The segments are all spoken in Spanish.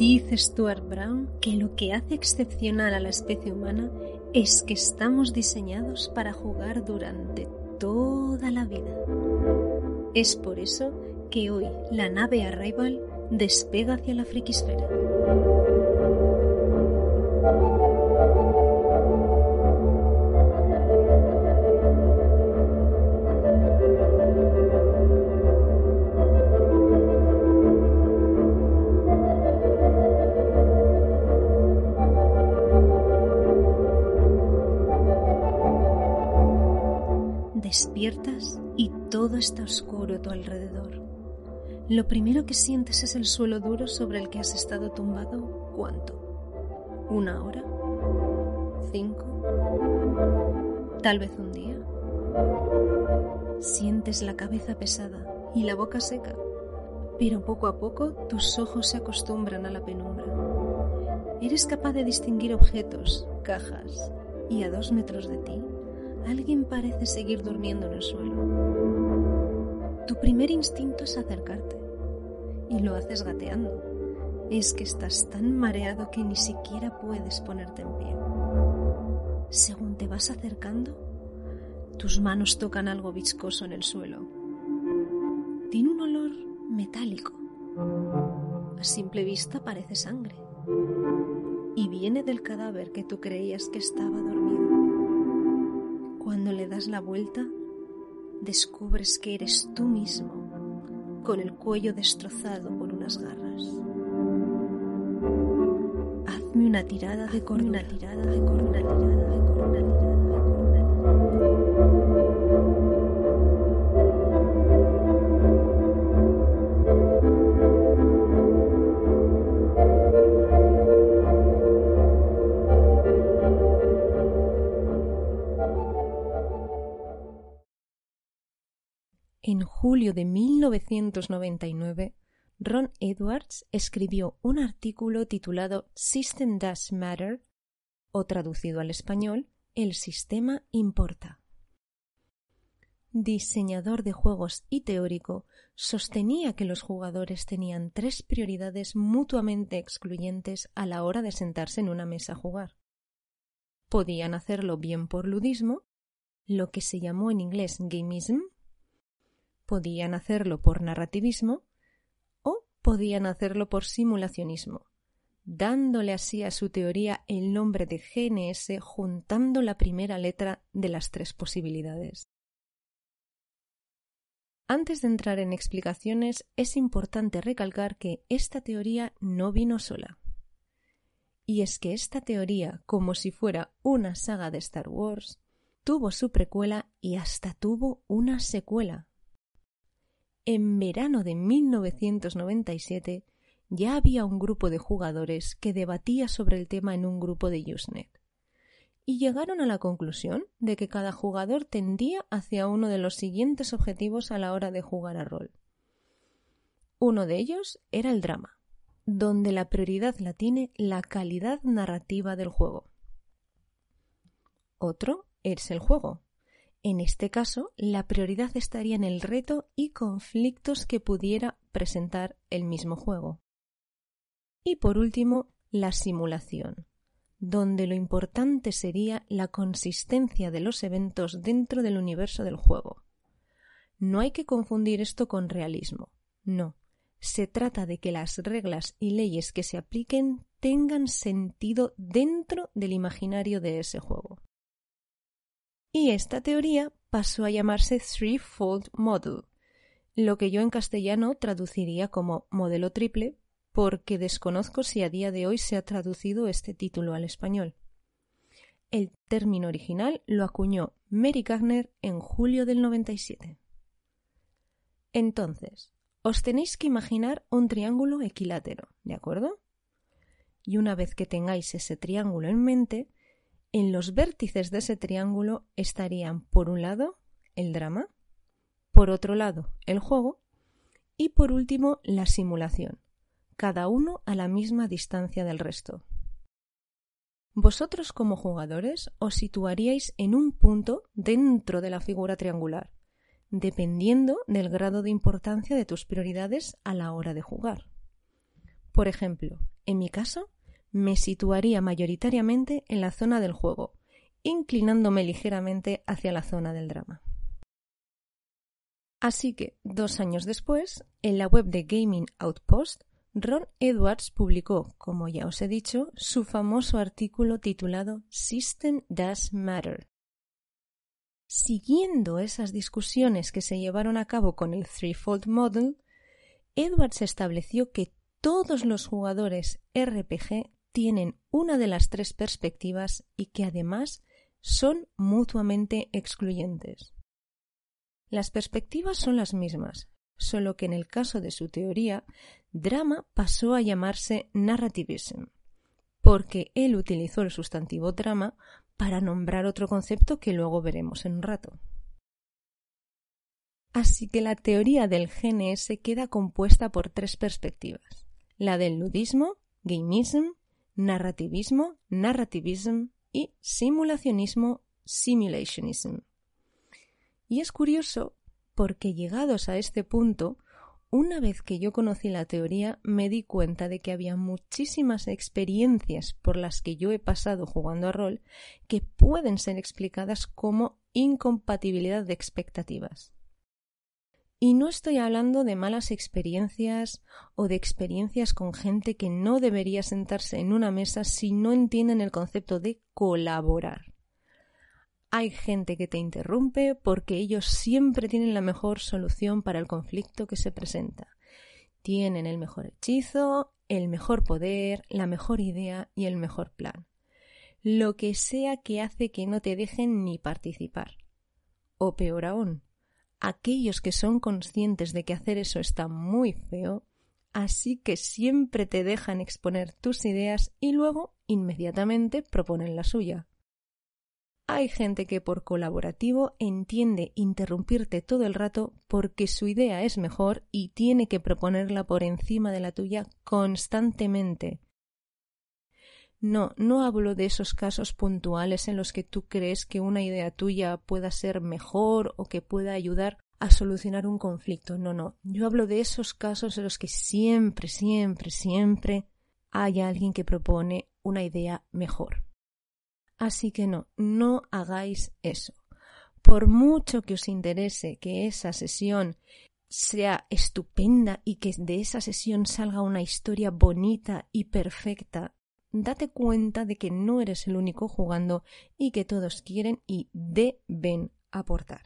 Dice Stuart Brown que lo que hace excepcional a la especie humana es que estamos diseñados para jugar durante toda la vida. Es por eso que hoy la nave Arrival despega hacia la frikisfera. Lo primero que sientes es el suelo duro sobre el que has estado tumbado. ¿Cuánto? ¿Una hora? ¿Cinco? Tal vez un día. Sientes la cabeza pesada y la boca seca, pero poco a poco tus ojos se acostumbran a la penumbra. Eres capaz de distinguir objetos, cajas, y a dos metros de ti alguien parece seguir durmiendo en el suelo. Tu primer instinto es acercarte y lo haces gateando. Es que estás tan mareado que ni siquiera puedes ponerte en pie. Según te vas acercando, tus manos tocan algo viscoso en el suelo. Tiene un olor metálico. A simple vista parece sangre. Y viene del cadáver que tú creías que estaba dormido. Cuando le das la vuelta, descubres que eres tú mismo, con el cuello destrozado por unas garras. Hazme una tirada de de corona, tirada de corona, tirada de de 1999, Ron Edwards escribió un artículo titulado System Does Matter, o traducido al español, El sistema importa. Diseñador de juegos y teórico, sostenía que los jugadores tenían tres prioridades mutuamente excluyentes a la hora de sentarse en una mesa a jugar. Podían hacerlo bien por ludismo, lo que se llamó en inglés gamism, podían hacerlo por narrativismo o podían hacerlo por simulacionismo, dándole así a su teoría el nombre de GNS juntando la primera letra de las tres posibilidades. Antes de entrar en explicaciones, es importante recalcar que esta teoría no vino sola. Y es que esta teoría, como si fuera una saga de Star Wars, tuvo su precuela y hasta tuvo una secuela, en verano de 1997 ya había un grupo de jugadores que debatía sobre el tema en un grupo de Usenet. Y llegaron a la conclusión de que cada jugador tendía hacia uno de los siguientes objetivos a la hora de jugar a rol. Uno de ellos era el drama, donde la prioridad la tiene la calidad narrativa del juego. Otro es el juego, en este caso, la prioridad estaría en el reto y conflictos que pudiera presentar el mismo juego. Y por último, la simulación, donde lo importante sería la consistencia de los eventos dentro del universo del juego. No hay que confundir esto con realismo, no. Se trata de que las reglas y leyes que se apliquen tengan sentido dentro del imaginario de ese juego. Y esta teoría pasó a llamarse Threefold Model, lo que yo en castellano traduciría como modelo triple, porque desconozco si a día de hoy se ha traducido este título al español. El término original lo acuñó Mary Gardner en julio del 97. Entonces, os tenéis que imaginar un triángulo equilátero, ¿de acuerdo? Y una vez que tengáis ese triángulo en mente, en los vértices de ese triángulo estarían, por un lado, el drama, por otro lado, el juego y por último, la simulación, cada uno a la misma distancia del resto. Vosotros como jugadores os situaríais en un punto dentro de la figura triangular, dependiendo del grado de importancia de tus prioridades a la hora de jugar. Por ejemplo, en mi caso, me situaría mayoritariamente en la zona del juego, inclinándome ligeramente hacia la zona del drama. Así que, dos años después, en la web de Gaming Outpost, Ron Edwards publicó, como ya os he dicho, su famoso artículo titulado System Does Matter. Siguiendo esas discusiones que se llevaron a cabo con el Threefold Model, Edwards estableció que todos los jugadores RPG tienen una de las tres perspectivas y que además son mutuamente excluyentes. Las perspectivas son las mismas, solo que en el caso de su teoría, drama pasó a llamarse narrativism, porque él utilizó el sustantivo drama para nombrar otro concepto que luego veremos en un rato. Así que la teoría del GNS queda compuesta por tres perspectivas, la del ludismo, gamism, narrativismo, narrativism y simulacionismo, simulationism. Y es curioso porque llegados a este punto, una vez que yo conocí la teoría, me di cuenta de que había muchísimas experiencias por las que yo he pasado jugando a rol que pueden ser explicadas como incompatibilidad de expectativas. Y no estoy hablando de malas experiencias o de experiencias con gente que no debería sentarse en una mesa si no entienden el concepto de colaborar. Hay gente que te interrumpe porque ellos siempre tienen la mejor solución para el conflicto que se presenta. Tienen el mejor hechizo, el mejor poder, la mejor idea y el mejor plan. Lo que sea que hace que no te dejen ni participar. O peor aún, aquellos que son conscientes de que hacer eso está muy feo, así que siempre te dejan exponer tus ideas y luego inmediatamente proponen la suya. Hay gente que por colaborativo entiende interrumpirte todo el rato porque su idea es mejor y tiene que proponerla por encima de la tuya constantemente, no, no hablo de esos casos puntuales en los que tú crees que una idea tuya pueda ser mejor o que pueda ayudar a solucionar un conflicto. No, no. Yo hablo de esos casos en los que siempre, siempre, siempre hay alguien que propone una idea mejor. Así que no, no hagáis eso. Por mucho que os interese que esa sesión sea estupenda y que de esa sesión salga una historia bonita y perfecta, date cuenta de que no eres el único jugando y que todos quieren y deben aportar.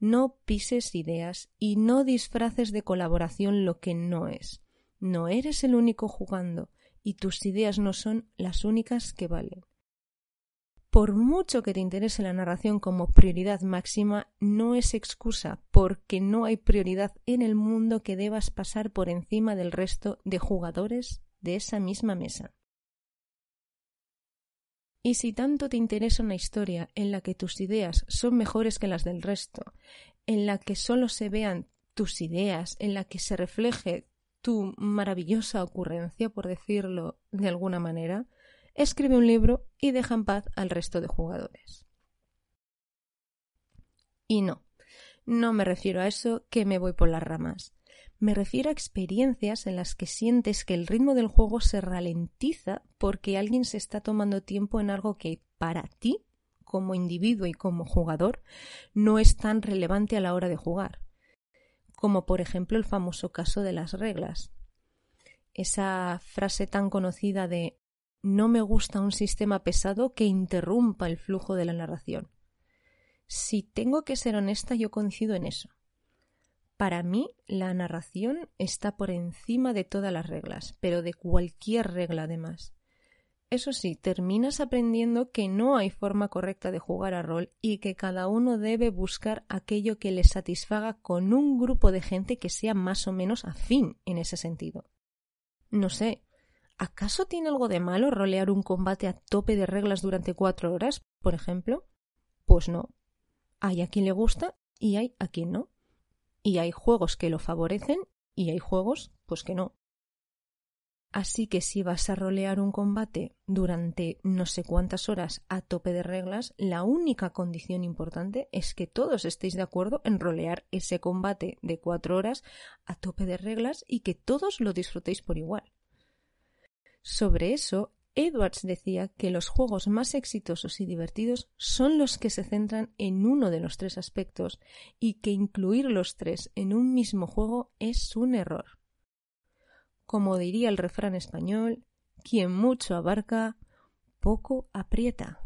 No pises ideas y no disfraces de colaboración lo que no es. No eres el único jugando y tus ideas no son las únicas que valen. Por mucho que te interese la narración como prioridad máxima, no es excusa porque no hay prioridad en el mundo que debas pasar por encima del resto de jugadores de esa misma mesa. Y si tanto te interesa una historia en la que tus ideas son mejores que las del resto, en la que solo se vean tus ideas, en la que se refleje tu maravillosa ocurrencia, por decirlo de alguna manera, escribe un libro y deja en paz al resto de jugadores. Y no, no me refiero a eso que me voy por las ramas. Me refiero a experiencias en las que sientes que el ritmo del juego se ralentiza porque alguien se está tomando tiempo en algo que para ti, como individuo y como jugador, no es tan relevante a la hora de jugar. Como por ejemplo el famoso caso de las reglas. esa frase tan conocida de no me gusta un sistema pesado que interrumpa el flujo de la narración. Si tengo que ser honesta, yo coincido en eso. Para mí, la narración está por encima de todas las reglas, pero de cualquier regla además. Eso sí, terminas aprendiendo que no hay forma correcta de jugar a rol y que cada uno debe buscar aquello que le satisfaga con un grupo de gente que sea más o menos afín en ese sentido. No sé, ¿acaso tiene algo de malo rolear un combate a tope de reglas durante cuatro horas, por ejemplo? Pues no. Hay a quien le gusta y hay a quien no. Y hay juegos que lo favorecen y hay juegos pues que no. Así que si vas a rolear un combate durante no sé cuántas horas a tope de reglas, la única condición importante es que todos estéis de acuerdo en rolear ese combate de cuatro horas a tope de reglas y que todos lo disfrutéis por igual. Sobre eso, Edwards decía que los juegos más exitosos y divertidos son los que se centran en uno de los tres aspectos y que incluir los tres en un mismo juego es un error como diría el refrán español, quien mucho abarca, poco aprieta.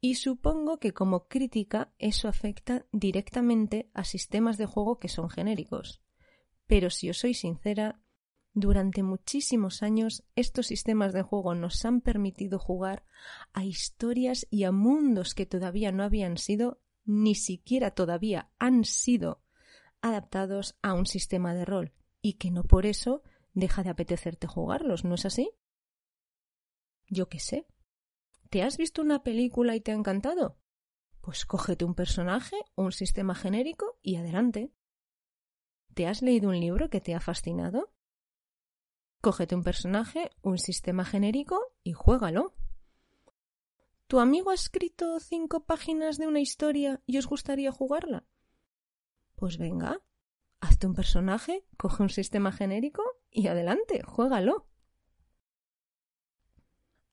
Y supongo que como crítica eso afecta directamente a sistemas de juego que son genéricos. Pero si os soy sincera, durante muchísimos años estos sistemas de juego nos han permitido jugar a historias y a mundos que todavía no habían sido, ni siquiera todavía han sido adaptados a un sistema de rol y que no por eso deja de apetecerte jugarlos, ¿no es así? Yo qué sé. ¿Te has visto una película y te ha encantado? Pues cógete un personaje, un sistema genérico y adelante. ¿Te has leído un libro que te ha fascinado? Cógete un personaje, un sistema genérico y juégalo. ¿Tu amigo ha escrito cinco páginas de una historia y os gustaría jugarla? Pues venga, hazte un personaje, coge un sistema genérico y adelante, juégalo.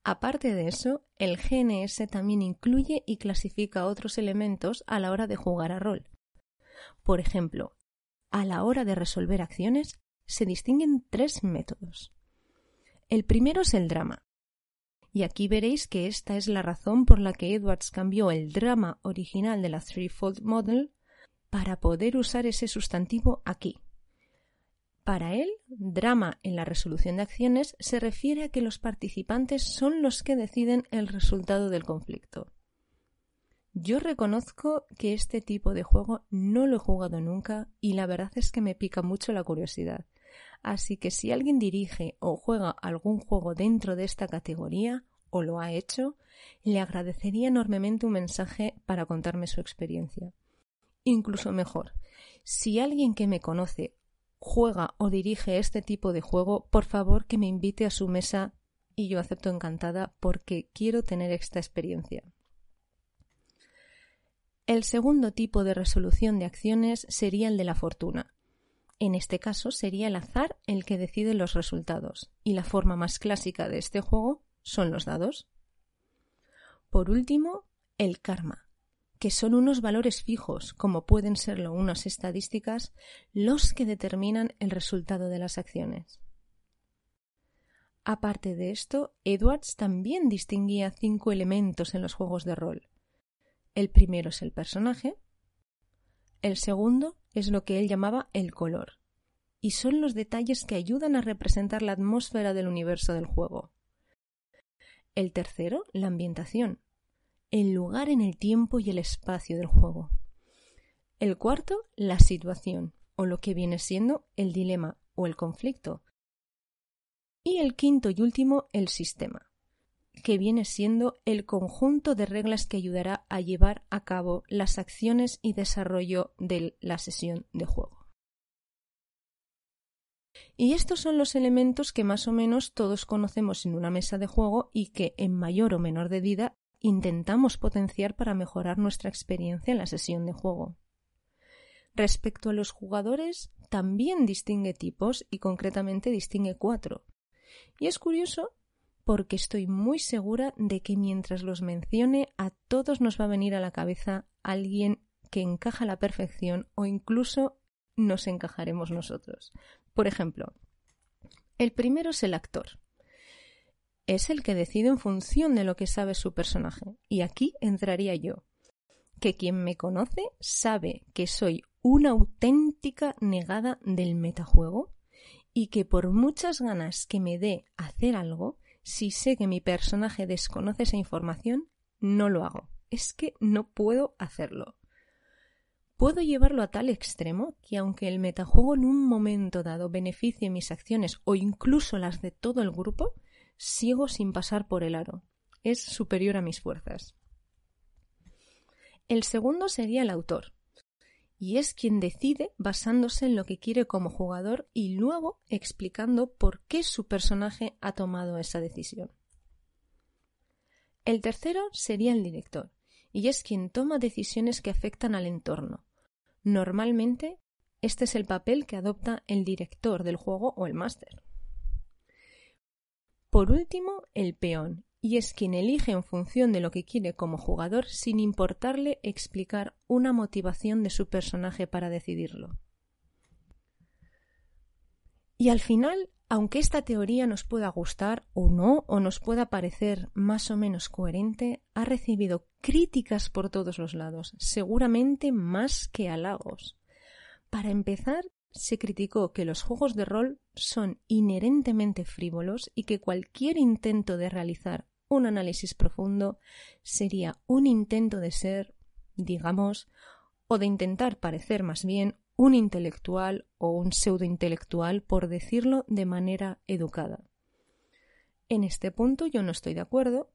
Aparte de eso, el GNS también incluye y clasifica otros elementos a la hora de jugar a rol. Por ejemplo, a la hora de resolver acciones se distinguen tres métodos. El primero es el drama. Y aquí veréis que esta es la razón por la que Edwards cambió el drama original de la Threefold Model para poder usar ese sustantivo aquí. Para él, drama en la resolución de acciones se refiere a que los participantes son los que deciden el resultado del conflicto. Yo reconozco que este tipo de juego no lo he jugado nunca y la verdad es que me pica mucho la curiosidad. Así que si alguien dirige o juega algún juego dentro de esta categoría o lo ha hecho, le agradecería enormemente un mensaje para contarme su experiencia incluso mejor. Si alguien que me conoce juega o dirige este tipo de juego, por favor que me invite a su mesa y yo acepto encantada porque quiero tener esta experiencia. El segundo tipo de resolución de acciones sería el de la fortuna. En este caso sería el azar el que decide los resultados, y la forma más clásica de este juego son los dados. Por último, el karma, que son unos valores fijos, como pueden serlo unas estadísticas, los que determinan el resultado de las acciones. Aparte de esto, Edwards también distinguía cinco elementos en los juegos de rol. El primero es el personaje, el segundo es lo que él llamaba el color, y son los detalles que ayudan a representar la atmósfera del universo del juego. El tercero, la ambientación, el lugar en el tiempo y el espacio del juego. El cuarto, la situación, o lo que viene siendo el dilema o el conflicto. Y el quinto y último, el sistema, que viene siendo el conjunto de reglas que ayudará a llevar a cabo las acciones y desarrollo de la sesión de juego. Y estos son los elementos que más o menos todos conocemos en una mesa de juego y que en mayor o menor medida intentamos potenciar para mejorar nuestra experiencia en la sesión de juego. Respecto a los jugadores, también distingue tipos y concretamente distingue cuatro. Y es curioso porque estoy muy segura de que mientras los mencione a todos nos va a venir a la cabeza alguien que encaja a la perfección o incluso nos encajaremos nosotros. Por ejemplo, El primero es el actor. Es el que decide en función de lo que sabe su personaje. Y aquí entraría yo. Que quien me conoce sabe que soy una auténtica negada del metajuego y que por muchas ganas que me dé hacer algo, si sé que mi personaje desconoce esa información, no lo hago. Es que no puedo hacerlo. Puedo llevarlo a tal extremo que aunque el metajuego en un momento dado beneficie mis acciones o incluso las de todo el grupo, sigo sin pasar por el aro. Es superior a mis fuerzas. El segundo sería el autor, y es quien decide basándose en lo que quiere como jugador y luego explicando por qué su personaje ha tomado esa decisión. El tercero sería el director, y es quien toma decisiones que afectan al entorno. Normalmente, este es el papel que adopta el director del juego o el máster. Por último, el peón, y es quien elige en función de lo que quiere como jugador sin importarle explicar una motivación de su personaje para decidirlo. Y al final, aunque esta teoría nos pueda gustar o no, o nos pueda parecer más o menos coherente, ha recibido críticas por todos los lados, seguramente más que halagos. Para empezar, se criticó que los juegos de rol son inherentemente frívolos y que cualquier intento de realizar un análisis profundo sería un intento de ser, digamos, o de intentar parecer más bien un intelectual o un pseudointelectual, por decirlo de manera educada. En este punto yo no estoy de acuerdo,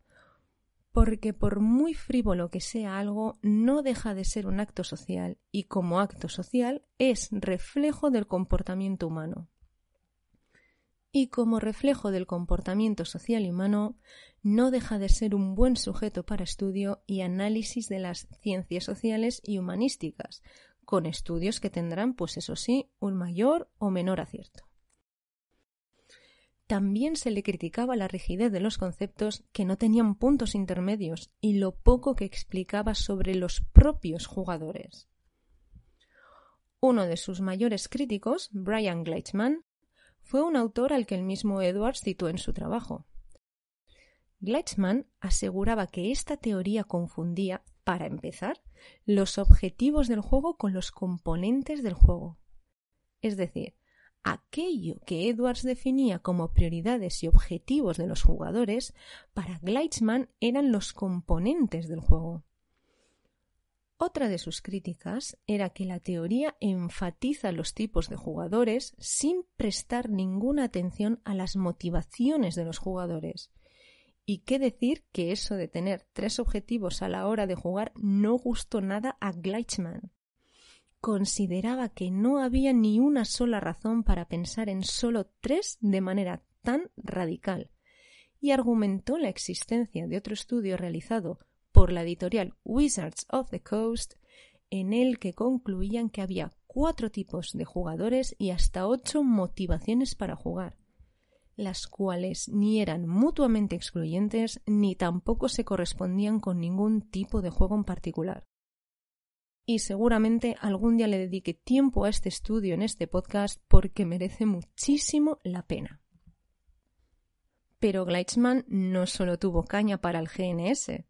porque por muy frívolo que sea algo, no deja de ser un acto social y como acto social es reflejo del comportamiento humano. Y como reflejo del comportamiento social y humano, no deja de ser un buen sujeto para estudio y análisis de las ciencias sociales y humanísticas, con estudios que tendrán, pues eso sí, un mayor o menor acierto. También se le criticaba la rigidez de los conceptos que no tenían puntos intermedios y lo poco que explicaba sobre los propios jugadores. Uno de sus mayores críticos, Brian Gleitzman, fue un autor al que el mismo Edwards citó en su trabajo. Gleitzman aseguraba que esta teoría confundía, para empezar, los objetivos del juego con los componentes del juego. Es decir, aquello que Edwards definía como prioridades y objetivos de los jugadores, para Gleitzman eran los componentes del juego. Otra de sus críticas era que la teoría enfatiza los tipos de jugadores sin prestar ninguna atención a las motivaciones de los jugadores. Y qué decir que eso de tener tres objetivos a la hora de jugar no gustó nada a Gleitzman consideraba que no había ni una sola razón para pensar en solo tres de manera tan radical, y argumentó la existencia de otro estudio realizado por la editorial Wizards of the Coast, en el que concluían que había cuatro tipos de jugadores y hasta ocho motivaciones para jugar, las cuales ni eran mutuamente excluyentes ni tampoco se correspondían con ningún tipo de juego en particular y seguramente algún día le dedique tiempo a este estudio en este podcast porque merece muchísimo la pena. Pero Gleitzman no solo tuvo caña para el GNS.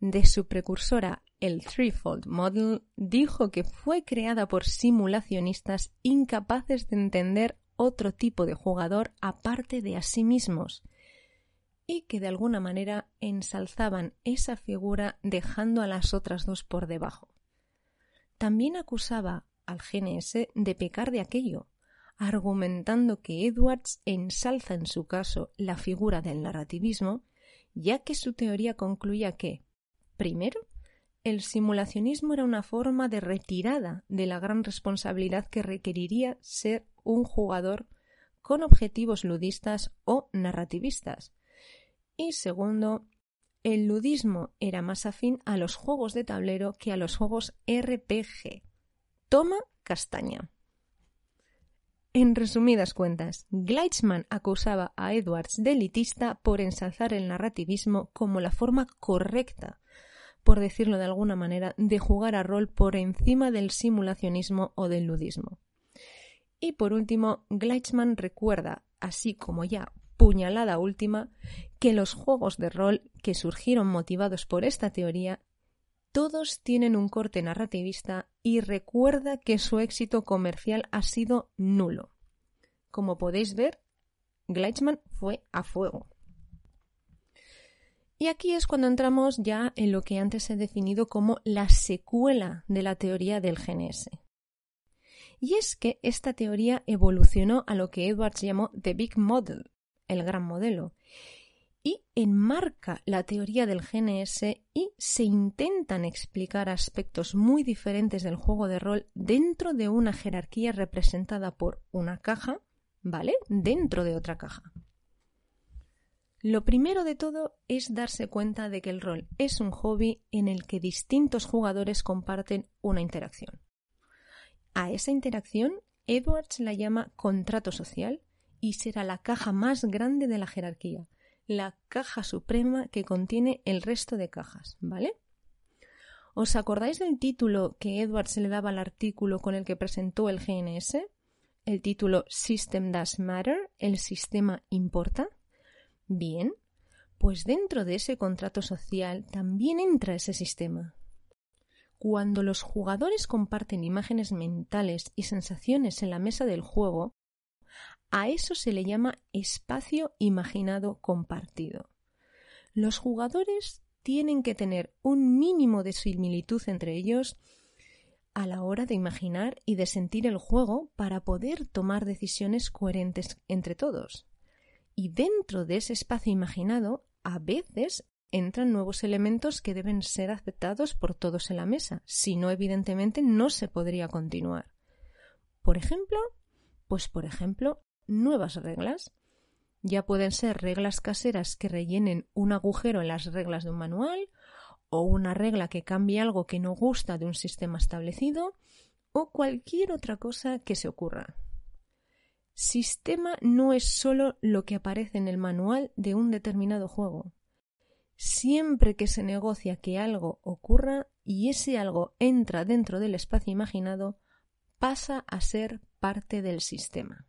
De su precursora, el Threefold Model, dijo que fue creada por simulacionistas incapaces de entender otro tipo de jugador aparte de a sí mismos, y que de alguna manera ensalzaban esa figura dejando a las otras dos por debajo. También acusaba al GNS de pecar de aquello, argumentando que Edwards ensalza en su caso la figura del narrativismo, ya que su teoría concluía que, primero, el simulacionismo era una forma de retirada de la gran responsabilidad que requeriría ser un jugador con objetivos ludistas o narrativistas. Y segundo, el ludismo era más afín a los juegos de tablero que a los juegos RPG. Toma castaña. En resumidas cuentas, Gleitzman acusaba a Edwards de elitista por ensalzar el narrativismo como la forma correcta, por decirlo de alguna manera, de jugar a rol por encima del simulacionismo o del ludismo. Y por último, Gleitzman recuerda así como ya puñalada última, que los juegos de rol que surgieron motivados por esta teoría todos tienen un corte narrativista y recuerda que su éxito comercial ha sido nulo. Como podéis ver, Gleichmann fue a fuego. Y aquí es cuando entramos ya en lo que antes he definido como la secuela de la teoría del GNS. Y es que esta teoría evolucionó a lo que Edwards llamó The Big Model, el gran modelo, y enmarca la teoría del GNS y se intentan explicar aspectos muy diferentes del juego de rol dentro de una jerarquía representada por una caja, ¿vale? Dentro de otra caja. Lo primero de todo es darse cuenta de que el rol es un hobby en el que distintos jugadores comparten una interacción. A esa interacción, Edwards la llama contrato social y será la caja más grande de la jerarquía, la caja suprema que contiene el resto de cajas, ¿vale? ¿Os acordáis del título que Edwards le daba al artículo con el que presentó el GNS? El título System Does Matter, el sistema importa. Bien, pues dentro de ese contrato social también entra ese sistema. Cuando los jugadores comparten imágenes mentales y sensaciones en la mesa del juego, a eso se le llama espacio imaginado compartido. Los jugadores tienen que tener un mínimo de similitud entre ellos a la hora de imaginar y de sentir el juego para poder tomar decisiones coherentes entre todos. Y dentro de ese espacio imaginado, a veces entran nuevos elementos que deben ser aceptados por todos en la mesa, si no, evidentemente, no se podría continuar. Por ejemplo, pues por ejemplo, nuevas reglas. Ya pueden ser reglas caseras que rellenen un agujero en las reglas de un manual, o una regla que cambie algo que no gusta de un sistema establecido, o cualquier otra cosa que se ocurra. Sistema no es solo lo que aparece en el manual de un determinado juego. Siempre que se negocia que algo ocurra y ese algo entra dentro del espacio imaginado, pasa a ser parte del sistema.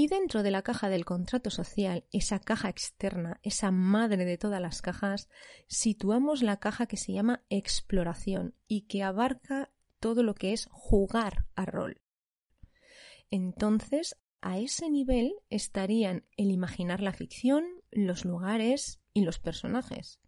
Y dentro de la caja del contrato social, esa caja externa, esa madre de todas las cajas, situamos la caja que se llama exploración y que abarca todo lo que es jugar a rol. Entonces, a ese nivel estarían el imaginar la ficción, los lugares y los personajes.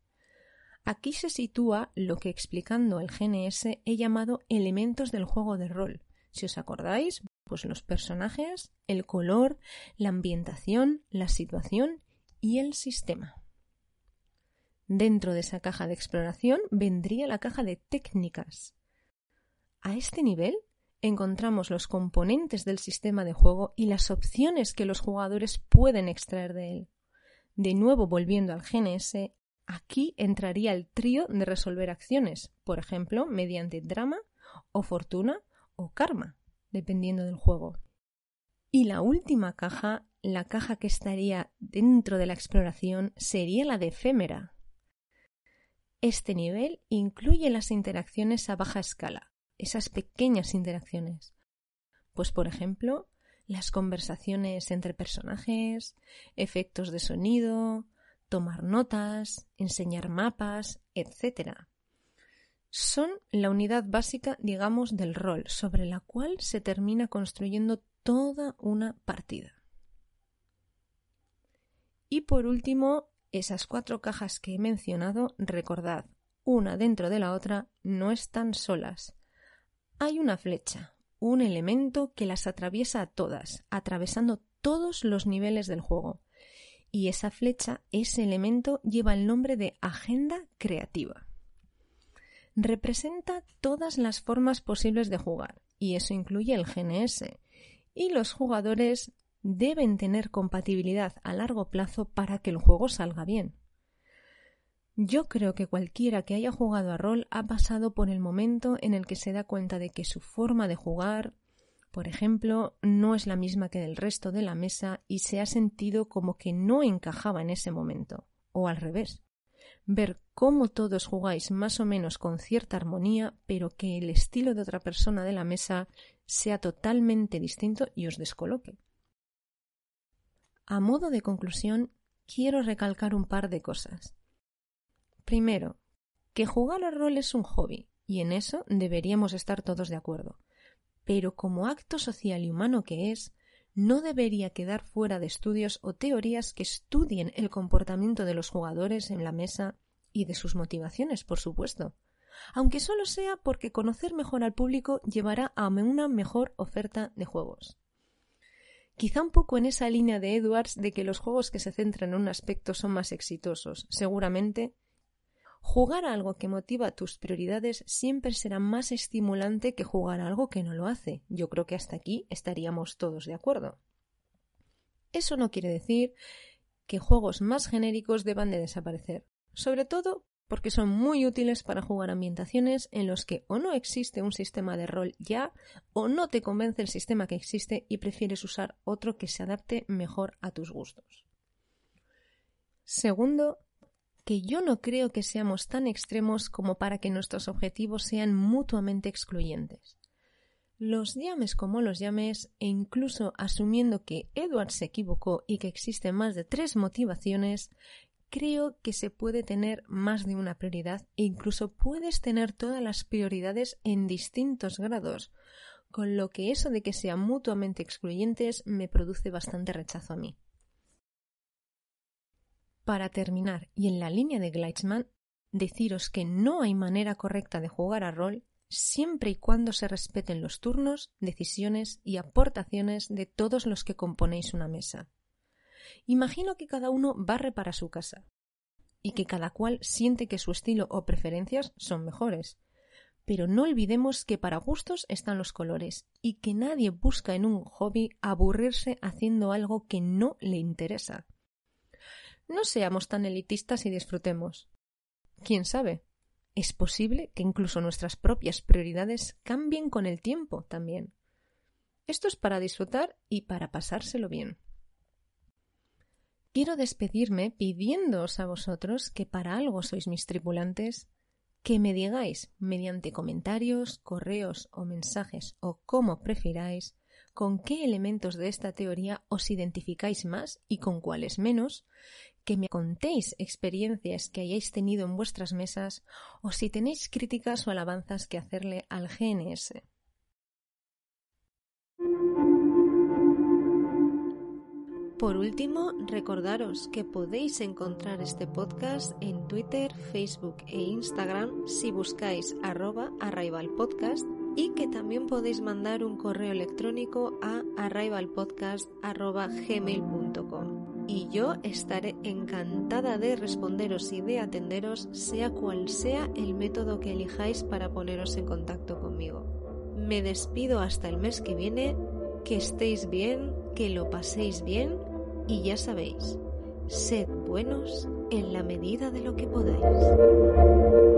Aquí se sitúa lo que explicando el GNS he llamado elementos del juego de rol. Si os acordáis, pues los personajes, el color, la ambientación, la situación y el sistema. Dentro de esa caja de exploración vendría la caja de técnicas. A este nivel encontramos los componentes del sistema de juego y las opciones que los jugadores pueden extraer de él. De nuevo, volviendo al GNS, aquí entraría el trío de resolver acciones, por ejemplo, mediante drama o fortuna karma, dependiendo del juego. Y la última caja, la caja que estaría dentro de la exploración, sería la de efémera. Este nivel incluye las interacciones a baja escala, esas pequeñas interacciones. Pues, por ejemplo, las conversaciones entre personajes, efectos de sonido, tomar notas, enseñar mapas, etc. Son la unidad básica, digamos, del rol, sobre la cual se termina construyendo toda una partida. Y por último, esas cuatro cajas que he mencionado, recordad, una dentro de la otra, no están solas, hay una flecha, un elemento que las atraviesa a todas, atravesando todos los niveles del juego. Y esa flecha, ese elemento, lleva el nombre de agenda creativa. Representa todas las formas posibles de jugar, y eso incluye el GNS. Y los jugadores deben tener compatibilidad a largo plazo para que el juego salga bien. Yo creo que cualquiera que haya jugado a rol ha pasado por el momento en el que se da cuenta de que su forma de jugar, por ejemplo, no es la misma que del resto de la mesa y se ha sentido como que no encajaba en ese momento, o al revés. Ver cómo todos jugáis más o menos con cierta armonía, pero que el estilo de otra persona de la mesa sea totalmente distinto y os descoloque. A modo de conclusión, quiero recalcar un par de cosas. Primero, que jugar al rol es un hobby, y en eso deberíamos estar todos de acuerdo. Pero como acto social y humano que es, no debería quedar fuera de estudios o teorías que estudien el comportamiento de los jugadores en la mesa y de sus motivaciones, por supuesto, aunque solo sea porque conocer mejor al público llevará a una mejor oferta de juegos. Quizá un poco en esa línea de Edwards de que los juegos que se centran en un aspecto son más exitosos. Seguramente, jugar a algo que motiva tus prioridades siempre será más estimulante que jugar a algo que no lo hace. Yo creo que hasta aquí estaríamos todos de acuerdo. Eso no quiere decir que juegos más genéricos deban de desaparecer, sobre todo porque son muy útiles para jugar ambientaciones en los que o no existe un sistema de rol ya o no te convence el sistema que existe y prefieres usar otro que se adapte mejor a tus gustos. Segundo, que yo no creo que seamos tan extremos como para que nuestros objetivos sean mutuamente excluyentes. Los llames como los llames, e incluso asumiendo que Edward se equivocó y que existen más de tres motivaciones, creo que se puede tener más de una prioridad e incluso puedes tener todas las prioridades en distintos grados, con lo que eso de que sean mutuamente excluyentes me produce bastante rechazo a mí. Para terminar, y en la línea de Gleitzman, deciros que no hay manera correcta de jugar a rol siempre y cuando se respeten los turnos, decisiones y aportaciones de todos los que componéis una mesa. Imagino que cada uno barre para su casa y que cada cual siente que su estilo o preferencias son mejores. Pero no olvidemos que para gustos están los colores y que nadie busca en un hobby aburrirse haciendo algo que no le interesa. No seamos tan elitistas y disfrutemos. ¿Quién sabe? Es posible que incluso nuestras propias prioridades cambien con el tiempo también. Esto es para disfrutar y para pasárselo bien. Quiero despedirme pidiéndoos a vosotros que para algo sois mis tripulantes, que me digáis mediante comentarios, correos o mensajes o como prefiráis, con qué elementos de esta teoría os identificáis más y con cuáles menos, que me contéis experiencias que hayáis tenido en vuestras mesas o si tenéis críticas o alabanzas que hacerle al GNS. Por último, recordaros que podéis encontrar este podcast en Twitter, Facebook e Instagram si buscáis arroba arrivalpodcast y que también podéis mandar un correo electrónico a arrivalpodcast.gmail.com y yo estaré encantada de responderos y de atenderos sea cual sea el método que elijáis para poneros en contacto conmigo. Me despido hasta el mes que viene, que estéis bien, que lo paséis bien y ya sabéis, sed buenos en la medida de lo que podáis.